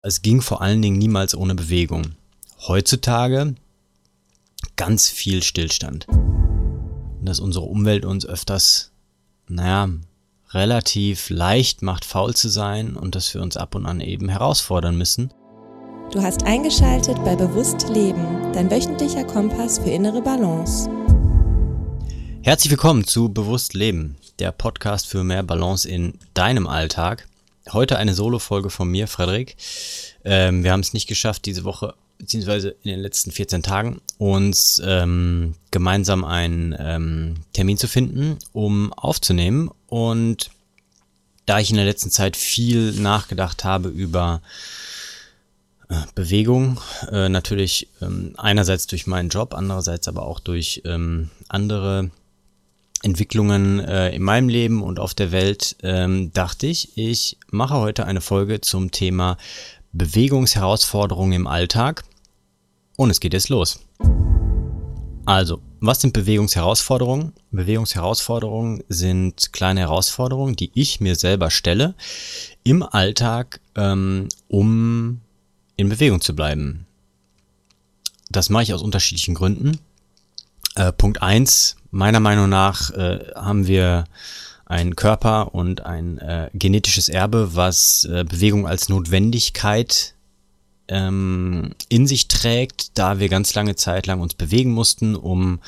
Es ging vor allen Dingen niemals ohne Bewegung. Heutzutage ganz viel Stillstand. Dass unsere Umwelt uns öfters, naja, relativ leicht macht, faul zu sein und dass wir uns ab und an eben herausfordern müssen. Du hast eingeschaltet bei Bewusst Leben, dein wöchentlicher Kompass für innere Balance. Herzlich willkommen zu Bewusst Leben, der Podcast für mehr Balance in deinem Alltag heute eine Solo-Folge von mir, Frederik. Ähm, wir haben es nicht geschafft, diese Woche, beziehungsweise in den letzten 14 Tagen, uns ähm, gemeinsam einen ähm, Termin zu finden, um aufzunehmen. Und da ich in der letzten Zeit viel nachgedacht habe über äh, Bewegung, äh, natürlich ähm, einerseits durch meinen Job, andererseits aber auch durch ähm, andere Entwicklungen äh, in meinem Leben und auf der Welt ähm, dachte ich, ich mache heute eine Folge zum Thema Bewegungsherausforderungen im Alltag. Und es geht jetzt los. Also, was sind Bewegungsherausforderungen? Bewegungsherausforderungen sind kleine Herausforderungen, die ich mir selber stelle im Alltag, ähm, um in Bewegung zu bleiben. Das mache ich aus unterschiedlichen Gründen. Äh, Punkt eins meiner Meinung nach äh, haben wir einen Körper und ein äh, genetisches Erbe, was äh, Bewegung als Notwendigkeit ähm, in sich trägt, da wir ganz lange Zeit lang uns bewegen mussten, um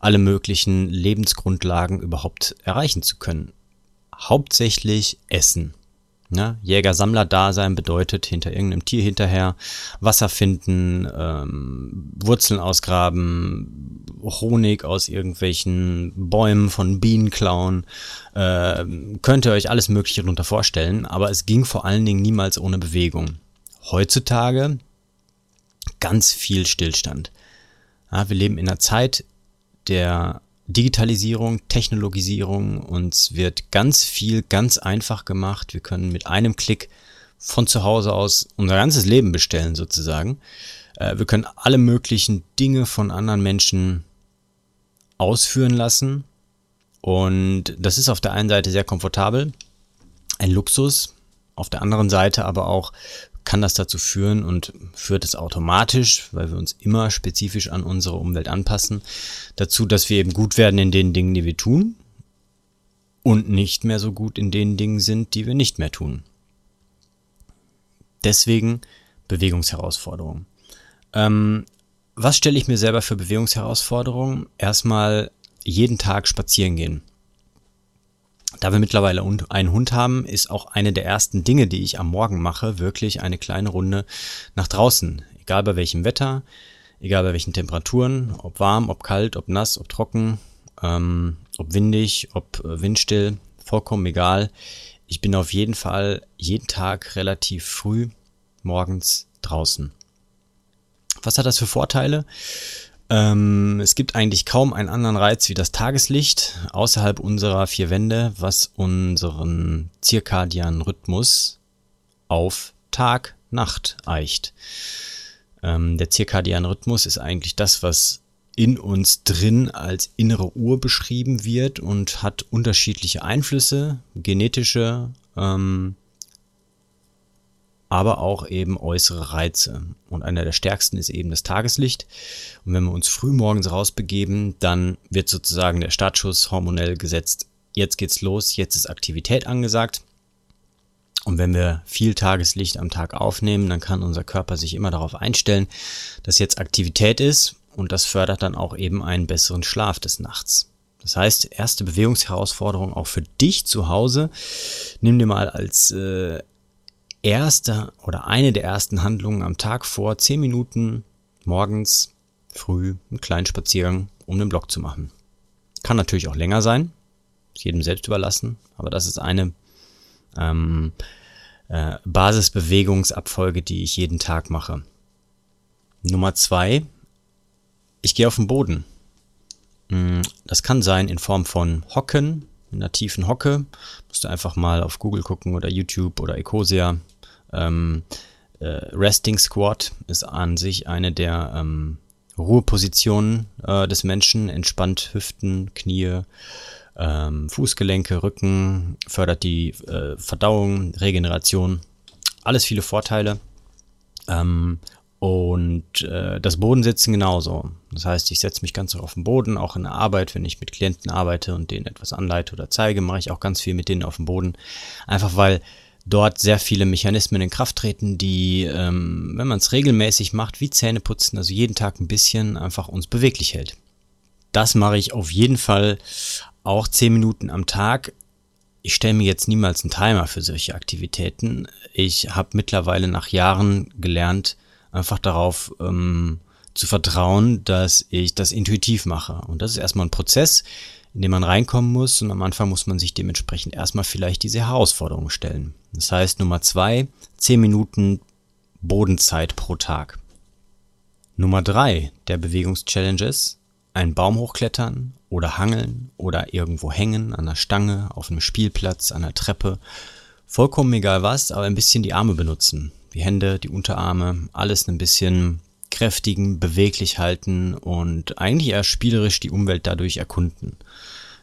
alle möglichen Lebensgrundlagen überhaupt erreichen zu können. Hauptsächlich Essen. Ne? Jäger-Sammler-Dasein bedeutet hinter irgendeinem Tier hinterher Wasser finden, ähm, Wurzeln ausgraben, Honig aus irgendwelchen Bäumen von Bienen klauen. Äh, könnt ihr euch alles Mögliche darunter vorstellen, aber es ging vor allen Dingen niemals ohne Bewegung. Heutzutage ganz viel Stillstand. Ja, wir leben in einer Zeit der Digitalisierung, Technologisierung. Uns wird ganz viel ganz einfach gemacht. Wir können mit einem Klick von zu Hause aus unser ganzes Leben bestellen sozusagen. Äh, wir können alle möglichen Dinge von anderen Menschen ausführen lassen. Und das ist auf der einen Seite sehr komfortabel, ein Luxus, auf der anderen Seite aber auch kann das dazu führen und führt es automatisch, weil wir uns immer spezifisch an unsere Umwelt anpassen, dazu, dass wir eben gut werden in den Dingen, die wir tun und nicht mehr so gut in den Dingen sind, die wir nicht mehr tun. Deswegen Bewegungsherausforderungen. Ähm, was stelle ich mir selber für Bewegungsherausforderungen? Erstmal jeden Tag spazieren gehen. Da wir mittlerweile einen Hund haben, ist auch eine der ersten Dinge, die ich am Morgen mache, wirklich eine kleine Runde nach draußen. Egal bei welchem Wetter, egal bei welchen Temperaturen, ob warm, ob kalt, ob nass, ob trocken, ähm, ob windig, ob äh, windstill, vollkommen egal. Ich bin auf jeden Fall jeden Tag relativ früh morgens draußen. Was hat das für Vorteile? Ähm, es gibt eigentlich kaum einen anderen Reiz wie das Tageslicht außerhalb unserer vier Wände, was unseren zirkadianen Rhythmus auf Tag-Nacht eicht. Ähm, der zirkadiane Rhythmus ist eigentlich das, was in uns drin als innere Uhr beschrieben wird und hat unterschiedliche Einflüsse, genetische, ähm, aber auch eben äußere Reize. Und einer der stärksten ist eben das Tageslicht. Und wenn wir uns früh morgens rausbegeben, dann wird sozusagen der Startschuss hormonell gesetzt. Jetzt geht's los, jetzt ist Aktivität angesagt. Und wenn wir viel Tageslicht am Tag aufnehmen, dann kann unser Körper sich immer darauf einstellen, dass jetzt Aktivität ist und das fördert dann auch eben einen besseren Schlaf des Nachts. Das heißt, erste Bewegungsherausforderung auch für dich zu Hause. Nimm dir mal als äh, erste oder eine der ersten Handlungen am Tag vor, zehn Minuten morgens früh einen kleinen Spaziergang um den Block zu machen. Kann natürlich auch länger sein, ist jedem selbst überlassen, aber das ist eine ähm, äh, Basisbewegungsabfolge, die ich jeden Tag mache. Nummer zwei, ich gehe auf den Boden. Mm, das kann sein in Form von Hocken, in einer tiefen Hocke. Musst du einfach mal auf Google gucken oder YouTube oder Ecosia ähm, äh, Resting Squat ist an sich eine der ähm, Ruhepositionen äh, des Menschen, entspannt Hüften, Knie, ähm, Fußgelenke, Rücken, fördert die äh, Verdauung, Regeneration. Alles viele Vorteile. Ähm, und äh, das Bodensitzen genauso. Das heißt, ich setze mich ganz auf den Boden, auch in der Arbeit, wenn ich mit Klienten arbeite und denen etwas anleite oder zeige, mache ich auch ganz viel mit denen auf dem Boden. Einfach weil dort sehr viele Mechanismen in Kraft treten, die, ähm, wenn man es regelmäßig macht, wie Zähne putzen, also jeden Tag ein bisschen, einfach uns beweglich hält. Das mache ich auf jeden Fall auch zehn Minuten am Tag. Ich stelle mir jetzt niemals einen Timer für solche Aktivitäten. Ich habe mittlerweile nach Jahren gelernt, einfach darauf ähm, zu vertrauen, dass ich das intuitiv mache. Und das ist erstmal ein Prozess, in dem man reinkommen muss und am Anfang muss man sich dementsprechend erstmal vielleicht diese Herausforderung stellen. Das heißt Nummer zwei, zehn Minuten Bodenzeit pro Tag. Nummer drei der Bewegungschallenges, einen Baum hochklettern oder hangeln oder irgendwo hängen, an der Stange, auf einem Spielplatz, an der Treppe. Vollkommen egal was, aber ein bisschen die Arme benutzen die Hände, die Unterarme, alles ein bisschen kräftigen, beweglich halten und eigentlich eher spielerisch die Umwelt dadurch erkunden.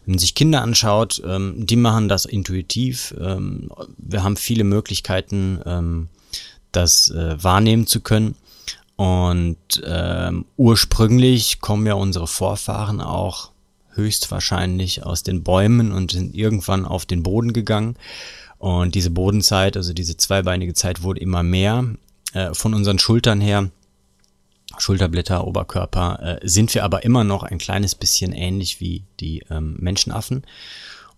Wenn man sich Kinder anschaut, ähm, die machen das intuitiv. Ähm, wir haben viele Möglichkeiten, ähm, das äh, wahrnehmen zu können. Und ähm, ursprünglich kommen ja unsere Vorfahren auch höchstwahrscheinlich aus den Bäumen und sind irgendwann auf den Boden gegangen. Und diese Bodenzeit, also diese zweibeinige Zeit wurde immer mehr. Äh, von unseren Schultern her, Schulterblätter, Oberkörper, äh, sind wir aber immer noch ein kleines bisschen ähnlich wie die ähm, Menschenaffen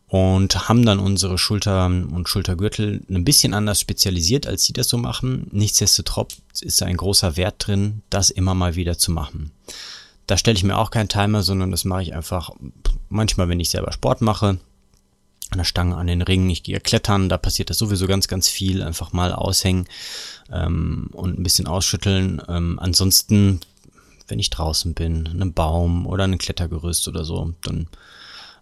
und haben dann unsere Schulter und Schultergürtel ein bisschen anders spezialisiert, als sie das so machen. Nichtsdestotrotz ist da ein großer Wert drin, das immer mal wieder zu machen. Da stelle ich mir auch keinen Timer, sondern das mache ich einfach manchmal, wenn ich selber Sport mache, an der Stange, an den Ringen, ich gehe klettern, da passiert das sowieso ganz, ganz viel. Einfach mal aushängen ähm, und ein bisschen ausschütteln. Ähm, ansonsten, wenn ich draußen bin, einem Baum oder ein Klettergerüst oder so, dann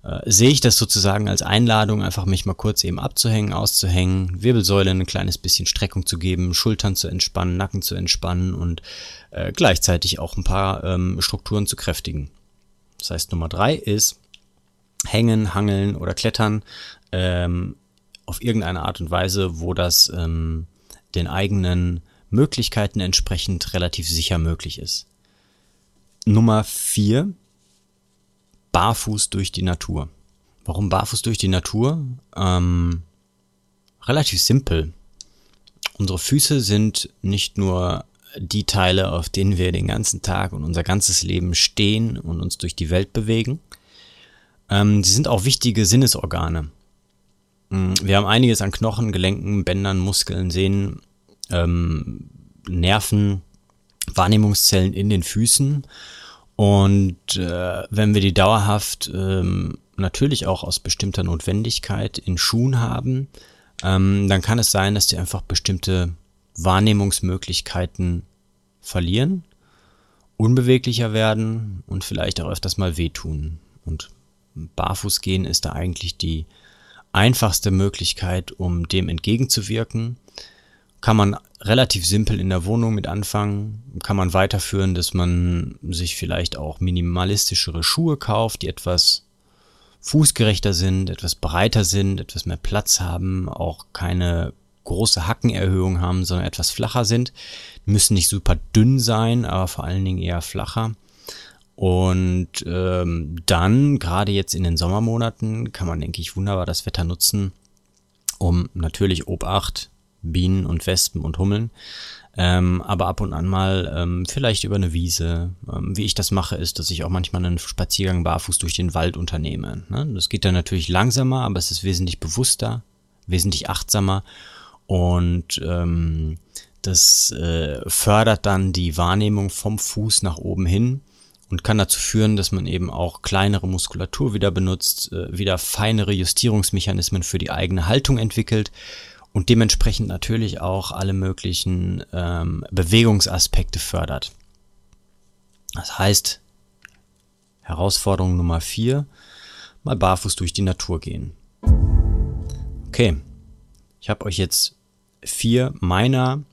äh, sehe ich das sozusagen als Einladung, einfach mich mal kurz eben abzuhängen, auszuhängen, Wirbelsäule ein kleines bisschen Streckung zu geben, Schultern zu entspannen, Nacken zu entspannen und äh, gleichzeitig auch ein paar ähm, Strukturen zu kräftigen. Das heißt, Nummer drei ist, hängen, hangeln oder klettern ähm, auf irgendeine Art und Weise, wo das ähm, den eigenen Möglichkeiten entsprechend relativ sicher möglich ist. Nummer vier, barfuß durch die Natur. Warum barfuß durch die Natur? Ähm, relativ simpel. Unsere Füße sind nicht nur die Teile, auf denen wir den ganzen Tag und unser ganzes Leben stehen und uns durch die Welt bewegen, ähm, sie sind auch wichtige Sinnesorgane. Mm, wir haben einiges an Knochen, Gelenken, Bändern, Muskeln, Sehnen, ähm, Nerven, Wahrnehmungszellen in den Füßen. Und äh, wenn wir die dauerhaft ähm, natürlich auch aus bestimmter Notwendigkeit in Schuhen haben, ähm, dann kann es sein, dass die einfach bestimmte Wahrnehmungsmöglichkeiten verlieren, unbeweglicher werden und vielleicht auch öfters mal wehtun. Und Barfuß gehen ist da eigentlich die einfachste Möglichkeit, um dem entgegenzuwirken. Kann man relativ simpel in der Wohnung mit anfangen, kann man weiterführen, dass man sich vielleicht auch minimalistischere Schuhe kauft, die etwas fußgerechter sind, etwas breiter sind, etwas mehr Platz haben, auch keine große Hackenerhöhung haben, sondern etwas flacher sind. Die müssen nicht super dünn sein, aber vor allen Dingen eher flacher. Und ähm, dann, gerade jetzt in den Sommermonaten, kann man, denke ich, wunderbar das Wetter nutzen, um natürlich Obacht, Bienen und Wespen und Hummeln, ähm, aber ab und an mal ähm, vielleicht über eine Wiese. Ähm, wie ich das mache, ist, dass ich auch manchmal einen Spaziergang barfuß durch den Wald unternehme. Ne? Das geht dann natürlich langsamer, aber es ist wesentlich bewusster, wesentlich achtsamer und ähm, das äh, fördert dann die Wahrnehmung vom Fuß nach oben hin und kann dazu führen, dass man eben auch kleinere Muskulatur wieder benutzt, äh, wieder feinere Justierungsmechanismen für die eigene Haltung entwickelt und dementsprechend natürlich auch alle möglichen ähm, Bewegungsaspekte fördert. Das heißt, Herausforderung Nummer vier, mal barfuß durch die Natur gehen. Okay, ich habe euch jetzt vier meiner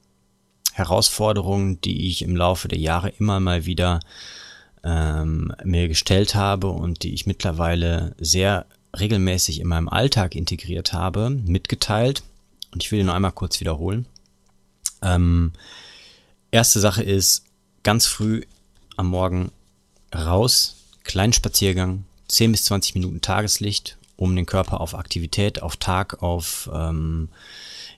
Herausforderungen, die ich im Laufe der Jahre immer mal wieder ähm, mir gestellt habe und die ich mittlerweile sehr regelmäßig in meinem Alltag integriert habe, mitgeteilt. Und ich will ihn noch einmal kurz wiederholen. Ähm, Erste Sache ist, ganz früh am Morgen raus, kleinen Spaziergang, 10 bis 20 Minuten Tageslicht, um den Körper auf Aktivität, auf Tag, auf, ähm,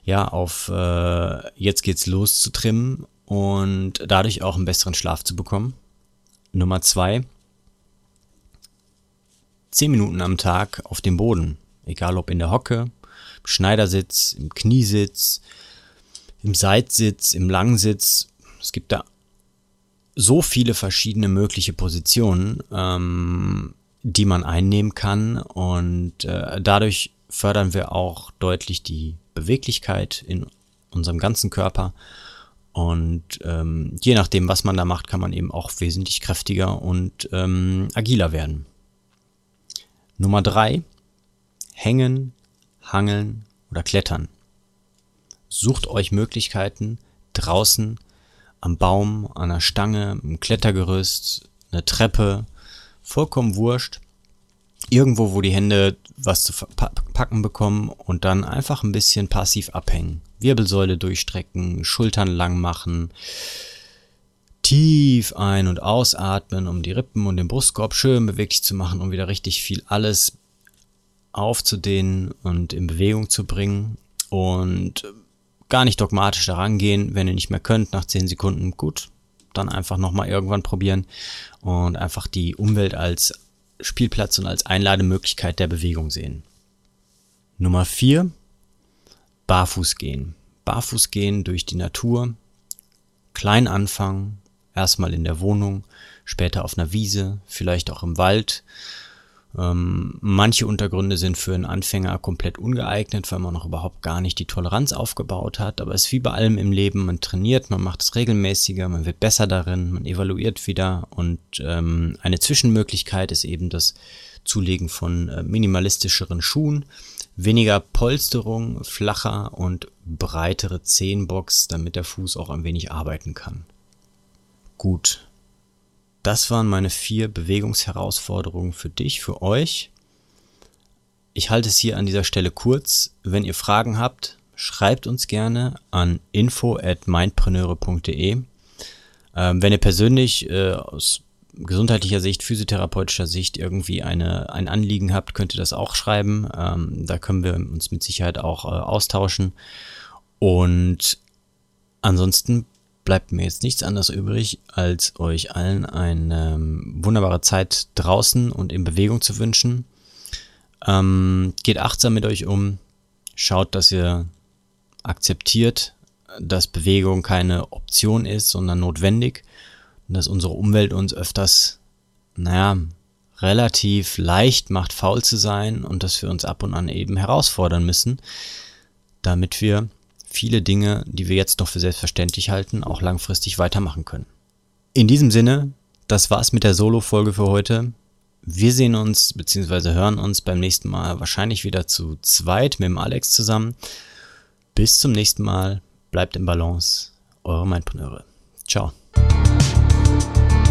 ja, auf äh, jetzt geht's los zu trimmen und dadurch auch einen besseren Schlaf zu bekommen. Nummer zwei, 10 Minuten am Tag auf dem Boden, egal ob in der Hocke, im Schneidersitz, im Kniesitz, im Seitsitz, im Langsitz. Es gibt da so viele verschiedene mögliche Positionen, ähm, die man einnehmen kann. Und äh, dadurch fördern wir auch deutlich die Beweglichkeit in unserem ganzen Körper und ähm, je nachdem, was man da macht, kann man eben auch wesentlich kräftiger und ähm, agiler werden. Nummer drei: Hängen, Hangeln oder Klettern. Sucht euch Möglichkeiten draußen am Baum, an der Stange, im Klettergerüst, eine Treppe, vollkommen wurscht. Irgendwo, wo die Hände was zu packen bekommen und dann einfach ein bisschen passiv abhängen. Wirbelsäule durchstrecken, Schultern lang machen, tief ein- und ausatmen, um die Rippen und den Brustkorb schön beweglich zu machen, um wieder richtig viel alles aufzudehnen und in Bewegung zu bringen. Und gar nicht dogmatisch daran gehen. Wenn ihr nicht mehr könnt, nach 10 Sekunden, gut, dann einfach nochmal irgendwann probieren und einfach die Umwelt als Spielplatz und als Einlademöglichkeit der Bewegung sehen. Nummer 4, barfuß gehen. Barfuß gehen durch die Natur, klein anfangen, erstmal in der Wohnung, später auf einer Wiese, vielleicht auch im Wald ähm, manche Untergründe sind für einen Anfänger komplett ungeeignet, weil man noch überhaupt gar nicht die Toleranz aufgebaut hat. Aber es ist wie bei allem im Leben, man trainiert, man macht es regelmäßiger, man wird besser darin, man evaluiert wieder. Und ähm, eine Zwischenmöglichkeit ist eben das Zulegen von äh, minimalistischeren Schuhen, weniger Polsterung, flacher und breitere Zehenbox, damit der Fuß auch ein wenig arbeiten kann. Gut, das waren meine vier Bewegungsherausforderungen für dich, für euch. Ich halte es hier an dieser Stelle kurz. Wenn ihr Fragen habt, schreibt uns gerne an info at mindpreneure.de. Ähm, wenn ihr persönlich äh, aus gesundheitlicher Sicht, physiotherapeutischer Sicht irgendwie eine, ein Anliegen habt, könnt ihr das auch schreiben. Ähm, da können wir uns mit Sicherheit auch äh, austauschen. Und ansonsten bleibt mir jetzt nichts anderes übrig, als euch allen eine ähm, wunderbare Zeit draußen und in Bewegung zu wünschen. Ähm, geht achtsam mit euch um. Schaut, dass ihr akzeptiert, dass Bewegung keine Option ist, sondern notwendig. Und dass unsere Umwelt uns öfters, naja, relativ leicht macht, faul zu sein und dass wir uns ab und an eben herausfordern müssen, damit wir viele Dinge, die wir jetzt noch für selbstverständlich halten, auch langfristig weitermachen können. In diesem Sinne, das war's mit der Solo-Folge für heute. Wir sehen uns bzw. hören uns beim nächsten Mal wahrscheinlich wieder zu zweit mit dem Alex zusammen. Bis zum nächsten Mal. Bleibt im Balance. Eure Mindpreneure. Ciao. thank you